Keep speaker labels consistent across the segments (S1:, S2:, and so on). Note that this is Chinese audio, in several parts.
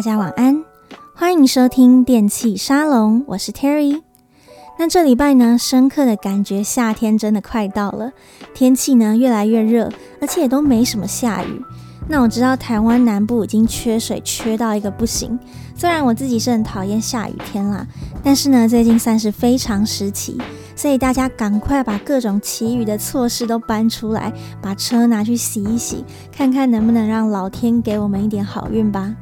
S1: 大家晚安，欢迎收听电器沙龙，我是 Terry。那这礼拜呢，深刻的感觉夏天真的快到了，天气呢越来越热，而且也都没什么下雨。那我知道台湾南部已经缺水缺到一个不行，虽然我自己是很讨厌下雨天啦，但是呢，最近算是非常时期，所以大家赶快把各种祈雨的措施都搬出来，把车拿去洗一洗，看看能不能让老天给我们一点好运吧。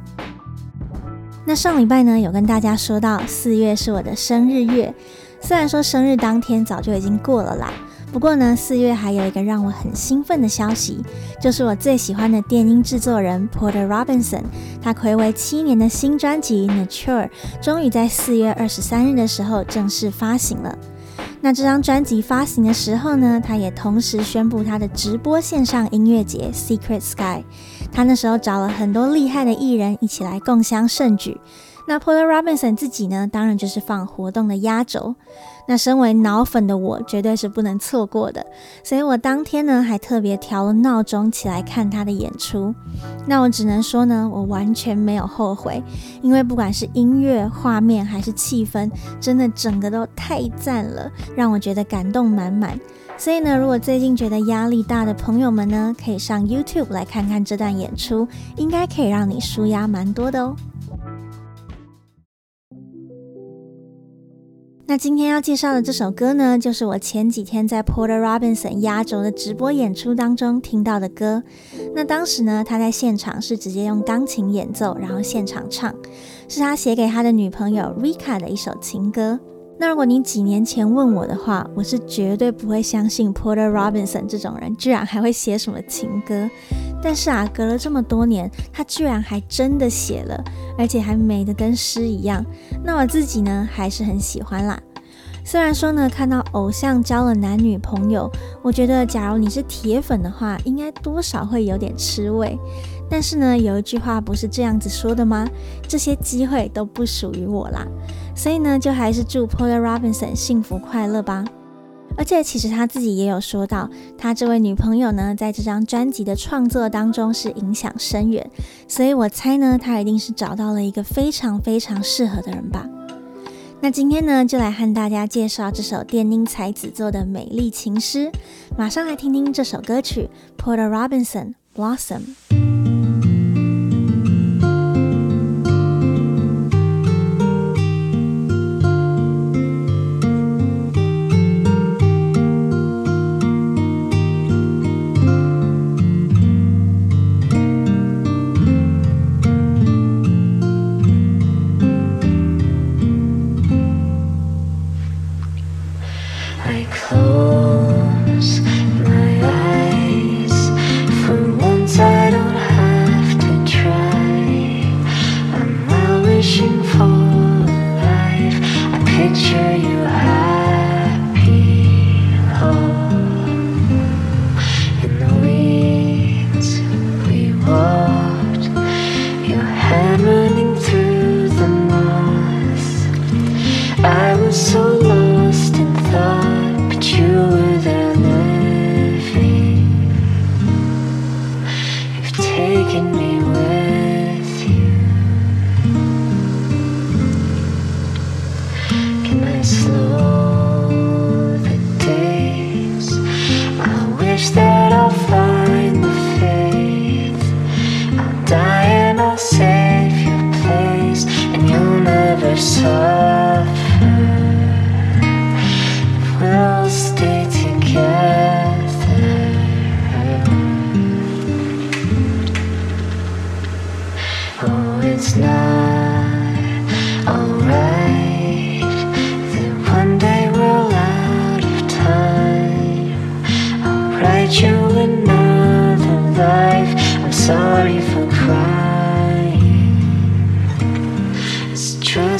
S1: 那上礼拜呢，有跟大家说到四月是我的生日月，虽然说生日当天早就已经过了啦。不过呢，四月还有一个让我很兴奋的消息，就是我最喜欢的电音制作人 Porter Robinson，他睽违七年的新专辑《Nature》终于在四月二十三日的时候正式发行了。那这张专辑发行的时候呢，他也同时宣布他的直播线上音乐节 Secret Sky，他那时候找了很多厉害的艺人一起来共襄盛举。那 Porter Robinson 自己呢，当然就是放活动的压轴。那身为脑粉的我，绝对是不能错过的。所以我当天呢，还特别调了闹钟起来看他的演出。那我只能说呢，我完全没有后悔，因为不管是音乐、画面还是气氛，真的整个都太赞了，让我觉得感动满满。所以呢，如果最近觉得压力大的朋友们呢，可以上 YouTube 来看看这段演出，应该可以让你舒压蛮多的哦。那今天要介绍的这首歌呢，就是我前几天在 Porter Robinson 压轴的直播演出当中听到的歌。那当时呢，他在现场是直接用钢琴演奏，然后现场唱，是他写给他的女朋友 Rika 的一首情歌。那如果你几年前问我的话，我是绝对不会相信 Porter Robinson 这种人居然还会写什么情歌。但是啊，隔了这么多年，他居然还真的写了，而且还美得跟诗一样。那我自己呢，还是很喜欢啦。虽然说呢，看到偶像交了男女朋友，我觉得假如你是铁粉的话，应该多少会有点吃味。但是呢，有一句话不是这样子说的吗？这些机会都不属于我啦。所以呢，就还是祝 Porter Robinson 幸福快乐吧。而且其实他自己也有说到，他这位女朋友呢，在这张专辑的创作当中是影响深远，所以我猜呢，他一定是找到了一个非常非常适合的人吧。那今天呢，就来和大家介绍这首电音才子做的美丽情诗，马上来听听这首歌曲 Porter Robinson Blossom。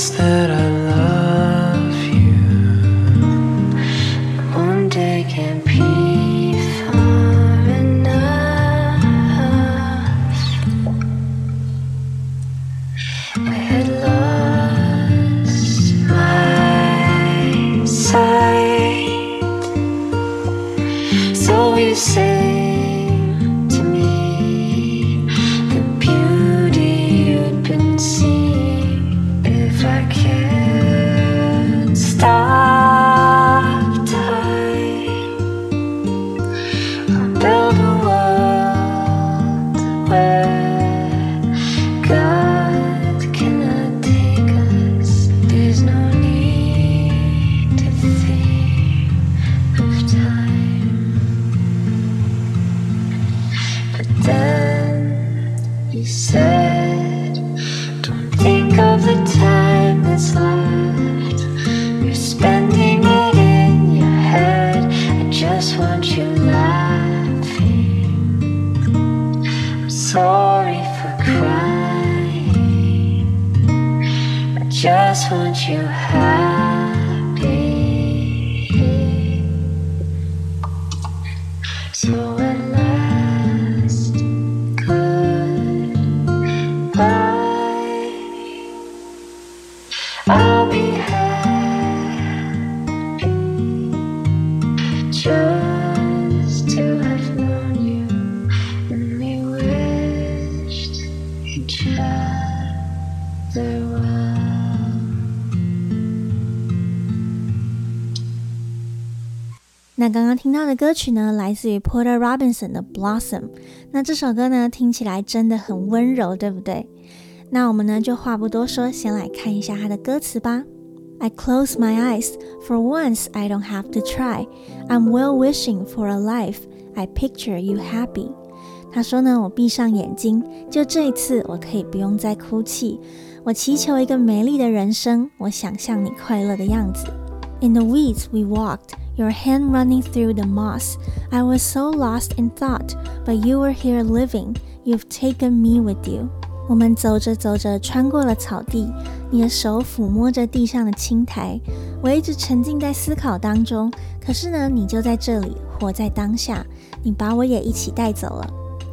S2: that I
S1: just want you happy. 那刚刚听到的歌曲呢，来自于 Porter Robinson 的《Blossom》。那这首歌呢，听起来真的很温柔，对不对？那我们呢，就话不多说，先来看一下它的歌词吧。I close my eyes, for once I don't have to try. I'm well wishing for a life. I picture you happy. 他说呢，我闭上眼睛，就这一次我可以不用再哭泣。我祈求一个美丽的人生，我想象你快乐的样子。In the weeds we walked. Your hand running through the moss. I was so lost in thought, but you were here living. You've taken me with you. 我们走着走着，穿过了草地，你的手抚摸着地上的青苔。我一直沉浸在思考当中，可是呢，你就在这里，活在当下。你把我也一起带走了。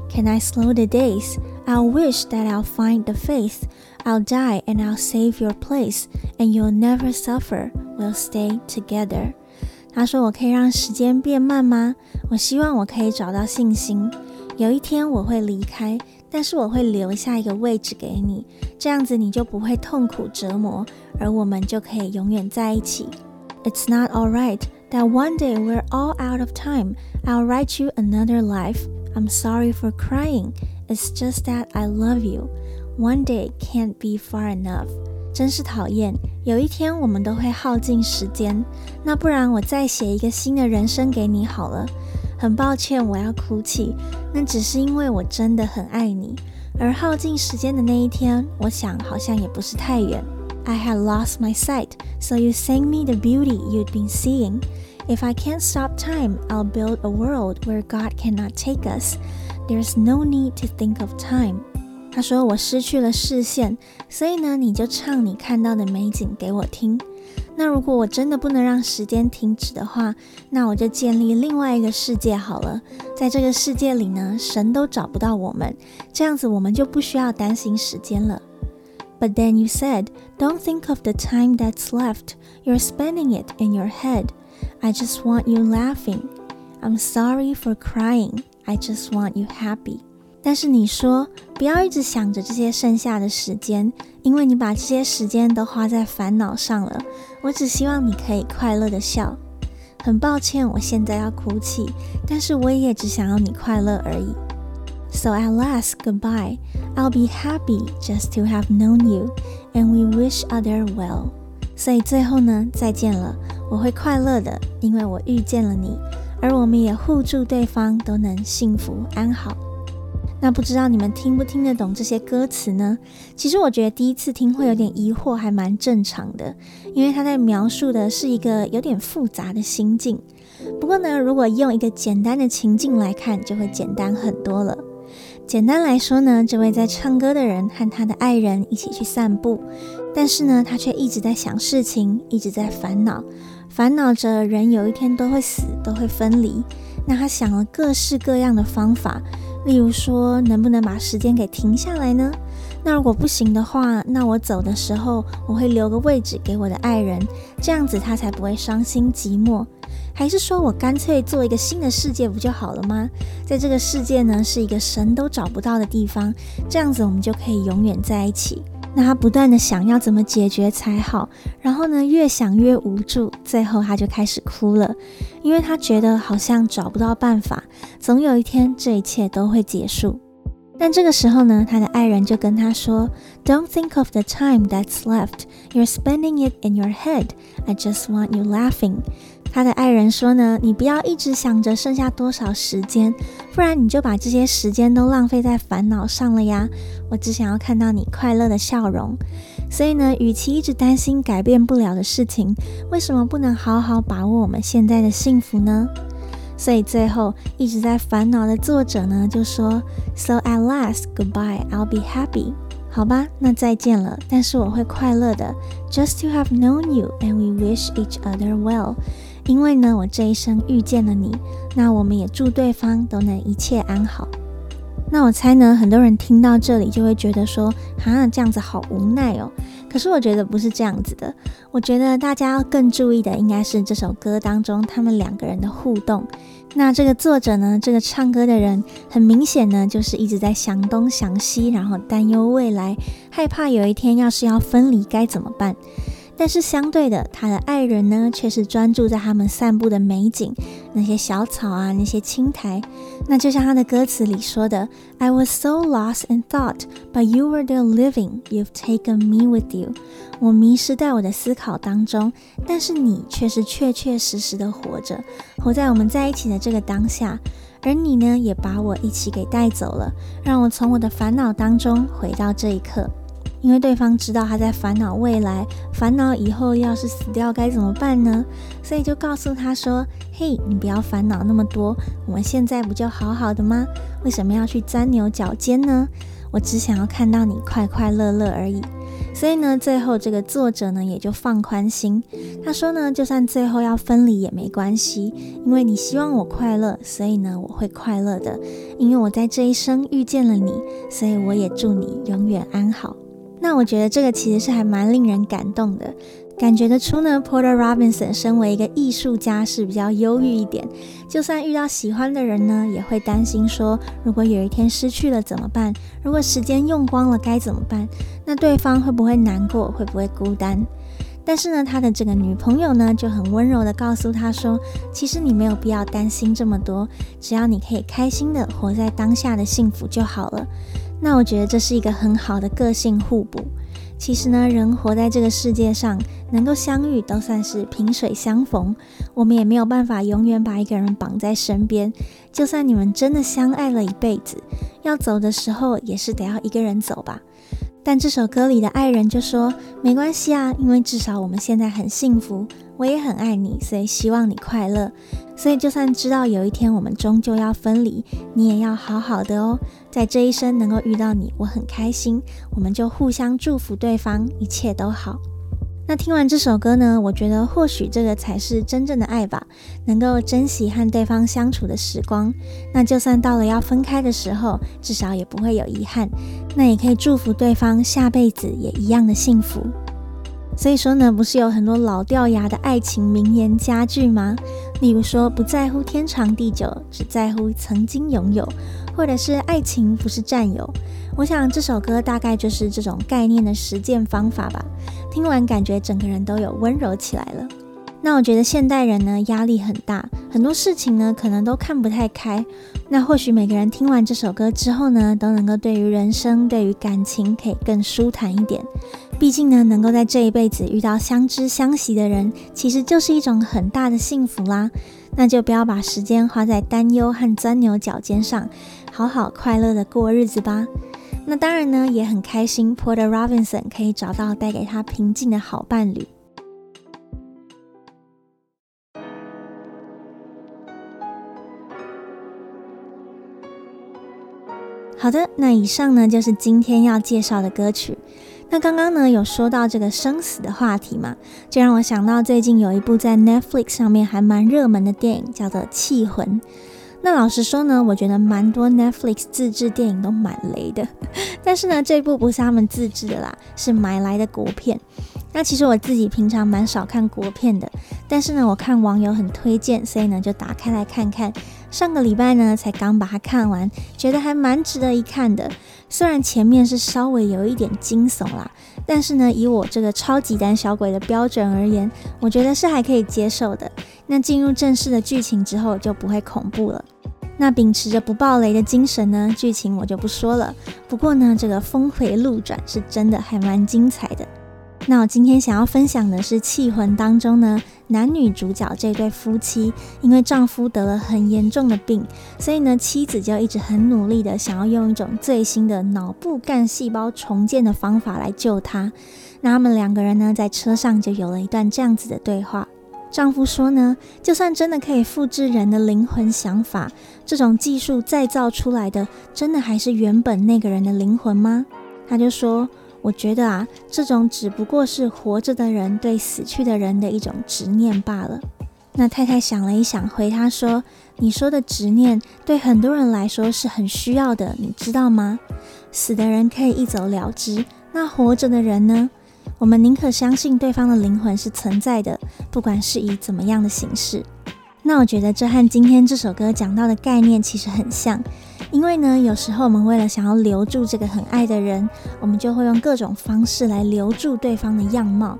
S1: Can I slow the days? I'll wish that I'll find the faith. I'll die and I'll save your place, and you'll never suffer. We'll stay together. 他说：“我可以让时间变慢吗？我希望我可以找到信心。有一天我会离开，但是我会留下一个位置给你，这样子你就不会痛苦折磨，而我们就可以永远在一起。It's not alright that one day we're all out of time. I'll write you another life. I'm sorry for crying. It's just that I love you. One day can't be far enough.” 真是讨厌！有一天我们都会耗尽时间，那不然我再写一个新的人生给你好了。很抱歉，我要哭泣，那只是因为我真的很爱你。而耗尽时间的那一天，我想好像也不是太远。I had lost my sight, so you sang me the beauty you'd been seeing. If I can't stop time, I'll build a world where God cannot take us. There's no need to think of time. 他说：“我失去了视线，所以呢，你就唱你看到的美景给我听。那如果我真的不能让时间停止的话，那我就建立另外一个世界好了。在这个世界里呢，神都找不到我们，这样子我们就不需要担心时间了。But then you said, don't think of the time that's left. You're spending it in your head. I just want you laughing. I'm sorry for crying. I just want you happy.” 但是你说不要一直想着这些剩下的时间，因为你把这些时间都花在烦恼上了。我只希望你可以快乐的笑。很抱歉，我现在要哭泣，但是我也只想要你快乐而已。So at last, goodbye. I'll be happy just to have known you, and we wish other well. 所以最后呢，再见了，我会快乐的，因为我遇见了你，而我们也互助对方都能幸福安好。那不知道你们听不听得懂这些歌词呢？其实我觉得第一次听会有点疑惑，还蛮正常的，因为他在描述的是一个有点复杂的心境。不过呢，如果用一个简单的情境来看，就会简单很多了。简单来说呢，这位在唱歌的人和他的爱人一起去散步，但是呢，他却一直在想事情，一直在烦恼，烦恼着人有一天都会死，都会分离。那他想了各式各样的方法。例如说，能不能把时间给停下来呢？那如果不行的话，那我走的时候，我会留个位置给我的爱人，这样子他才不会伤心寂寞。还是说我干脆做一个新的世界不就好了吗？在这个世界呢，是一个神都找不到的地方，这样子我们就可以永远在一起。那他不断的想要怎么解决才好，然后呢，越想越无助，最后他就开始哭了，因为他觉得好像找不到办法，总有一天这一切都会结束。但这个时候呢，他的爱人就跟他说：“Don't think of the time that's left. You're spending it in your head. I just want you laughing.” 他的爱人说呢，你不要一直想着剩下多少时间，不然你就把这些时间都浪费在烦恼上了呀。我只想要看到你快乐的笑容。所以呢，与其一直担心改变不了的事情，为什么不能好好把握我们现在的幸福呢？所以最后一直在烦恼的作者呢，就说：“So at last, goodbye. I'll be happy.” 好吧，那再见了。但是我会快乐的，just to have known you and we wish each other well。因为呢，我这一生遇见了你，那我们也祝对方都能一切安好。那我猜呢，很多人听到这里就会觉得说，啊，这样子好无奈哦。可是我觉得不是这样子的，我觉得大家要更注意的应该是这首歌当中他们两个人的互动。那这个作者呢，这个唱歌的人，很明显呢，就是一直在想东想西，然后担忧未来，害怕有一天要是要分离该怎么办。但是相对的，他的爱人呢，却是专注在他们散步的美景，那些小草啊，那些青苔。那就像他的歌词里说的：“I was so lost in thought, but you were there living. You've taken me with you.” 我迷失在我的思考当中，但是你却是确确实实的活着，活在我们在一起的这个当下。而你呢，也把我一起给带走了，让我从我的烦恼当中回到这一刻。因为对方知道他在烦恼未来，烦恼以后要是死掉该怎么办呢？所以就告诉他说：“嘿，你不要烦恼那么多，我们现在不就好好的吗？为什么要去钻牛角尖呢？我只想要看到你快快乐乐而已。”所以呢，最后这个作者呢也就放宽心，他说呢，就算最后要分离也没关系，因为你希望我快乐，所以呢我会快乐的，因为我在这一生遇见了你，所以我也祝你永远安好。那我觉得这个其实是还蛮令人感动的，感觉得出呢，Porter Robinson 身为一个艺术家是比较忧郁一点，就算遇到喜欢的人呢，也会担心说，如果有一天失去了怎么办？如果时间用光了该怎么办？那对方会不会难过？会不会孤单？但是呢，他的这个女朋友呢就很温柔地告诉他说，其实你没有必要担心这么多，只要你可以开心地活在当下的幸福就好了。那我觉得这是一个很好的个性互补。其实呢，人活在这个世界上，能够相遇都算是萍水相逢。我们也没有办法永远把一个人绑在身边。就算你们真的相爱了一辈子，要走的时候也是得要一个人走吧。但这首歌里的爱人就说：“没关系啊，因为至少我们现在很幸福。”我也很爱你，所以希望你快乐。所以就算知道有一天我们终究要分离，你也要好好的哦。在这一生能够遇到你，我很开心。我们就互相祝福对方，一切都好。那听完这首歌呢，我觉得或许这个才是真正的爱吧，能够珍惜和对方相处的时光。那就算到了要分开的时候，至少也不会有遗憾。那也可以祝福对方下辈子也一样的幸福。所以说呢，不是有很多老掉牙的爱情名言佳句吗？例如说，不在乎天长地久，只在乎曾经拥有，或者是爱情不是占有。我想这首歌大概就是这种概念的实践方法吧。听完感觉整个人都有温柔起来了。那我觉得现代人呢，压力很大，很多事情呢可能都看不太开。那或许每个人听完这首歌之后呢，都能够对于人生、对于感情可以更舒坦一点。毕竟呢，能够在这一辈子遇到相知相惜的人，其实就是一种很大的幸福啦。那就不要把时间花在担忧和钻牛角尖上，好好快乐的过日子吧。那当然呢，也很开心，Porter Robinson 可以找到带给他平静的好伴侣。好的，那以上呢就是今天要介绍的歌曲。那刚刚呢有说到这个生死的话题嘛，就让我想到最近有一部在 Netflix 上面还蛮热门的电影，叫做《缉魂》。那老实说呢，我觉得蛮多 Netflix 自制电影都蛮雷的，但是呢，这部不是他们自制的啦，是买来的国片。那其实我自己平常蛮少看国片的，但是呢，我看网友很推荐，所以呢就打开来看看。上个礼拜呢才刚把它看完，觉得还蛮值得一看的。虽然前面是稍微有一点惊悚啦，但是呢，以我这个超级胆小鬼的标准而言，我觉得是还可以接受的。那进入正式的剧情之后就不会恐怖了。那秉持着不爆雷的精神呢，剧情我就不说了。不过呢，这个峰回路转是真的还蛮精彩的。那我今天想要分享的是《气魂》当中呢，男女主角这对夫妻，因为丈夫得了很严重的病，所以呢，妻子就一直很努力的想要用一种最新的脑部干细胞重建的方法来救他。那他们两个人呢，在车上就有了一段这样子的对话。丈夫说呢，就算真的可以复制人的灵魂想法，这种技术再造出来的，真的还是原本那个人的灵魂吗？他就说：“我觉得啊，这种只不过是活着的人对死去的人的一种执念罢了。”那太太想了一想，回他说：“你说的执念对很多人来说是很需要的，你知道吗？死的人可以一走了之，那活着的人呢？我们宁可相信对方的灵魂是存在的，不管是以怎么样的形式。”那我觉得这和今天这首歌讲到的概念其实很像，因为呢，有时候我们为了想要留住这个很爱的人，我们就会用各种方式来留住对方的样貌。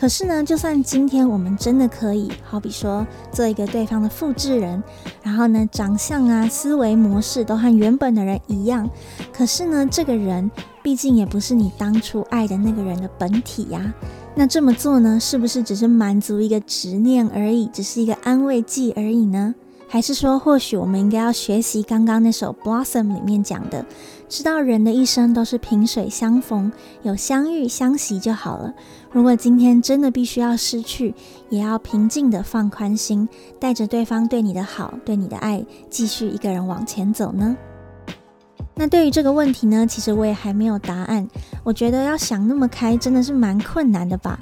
S1: 可是呢，就算今天我们真的可以，好比说做一个对方的复制人，然后呢，长相啊、思维模式都和原本的人一样，可是呢，这个人毕竟也不是你当初爱的那个人的本体呀。那这么做呢，是不是只是满足一个执念而已，只是一个安慰剂而已呢？还是说，或许我们应该要学习刚刚那首《Blossom》里面讲的，知道人的一生都是萍水相逢，有相遇相惜就好了。如果今天真的必须要失去，也要平静的放宽心，带着对方对你的好、对你的爱，继续一个人往前走呢？那对于这个问题呢，其实我也还没有答案。我觉得要想那么开，真的是蛮困难的吧。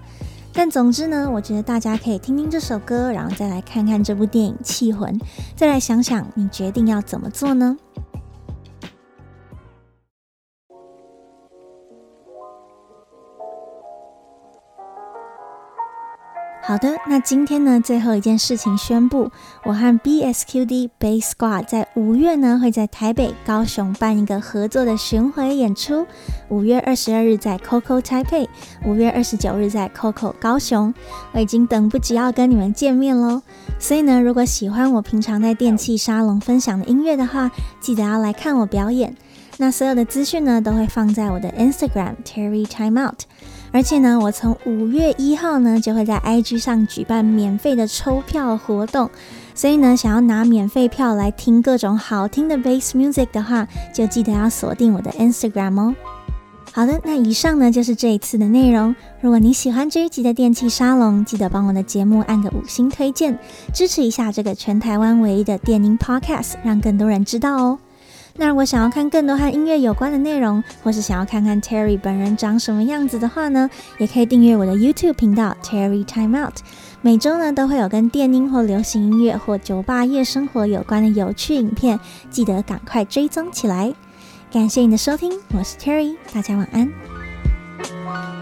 S1: 但总之呢，我觉得大家可以听听这首歌，然后再来看看这部电影《气魂》，再来想想你决定要怎么做呢？好的，那今天呢，最后一件事情宣布，我和 BSQD Bass Squad 在五月呢，会在台北、高雄办一个合作的巡回演出。五月二十二日在 Coco Taipei，五月二十九日在 Coco 高雄，我已经等不及要跟你们见面喽。所以呢，如果喜欢我平常在电器沙龙分享的音乐的话，记得要来看我表演。那所有的资讯呢，都会放在我的 Instagram Terry Timeout。而且呢，我从五月一号呢，就会在 IG 上举办免费的抽票活动，所以呢，想要拿免费票来听各种好听的 Bass Music 的话，就记得要锁定我的 Instagram 哦。好的，那以上呢，就是这一次的内容。如果你喜欢这一集的电器沙龙，记得帮我的节目按个五星推荐，支持一下这个全台湾唯一的电音 Podcast，让更多人知道哦。那如果想要看更多和音乐有关的内容，或是想要看看 Terry 本人长什么样子的话呢，也可以订阅我的 YouTube 频道 Terry Time Out。每周呢都会有跟电音或流行音乐或酒吧夜生活有关的有趣影片，记得赶快追踪起来。感谢你的收听，我是 Terry，大家晚安。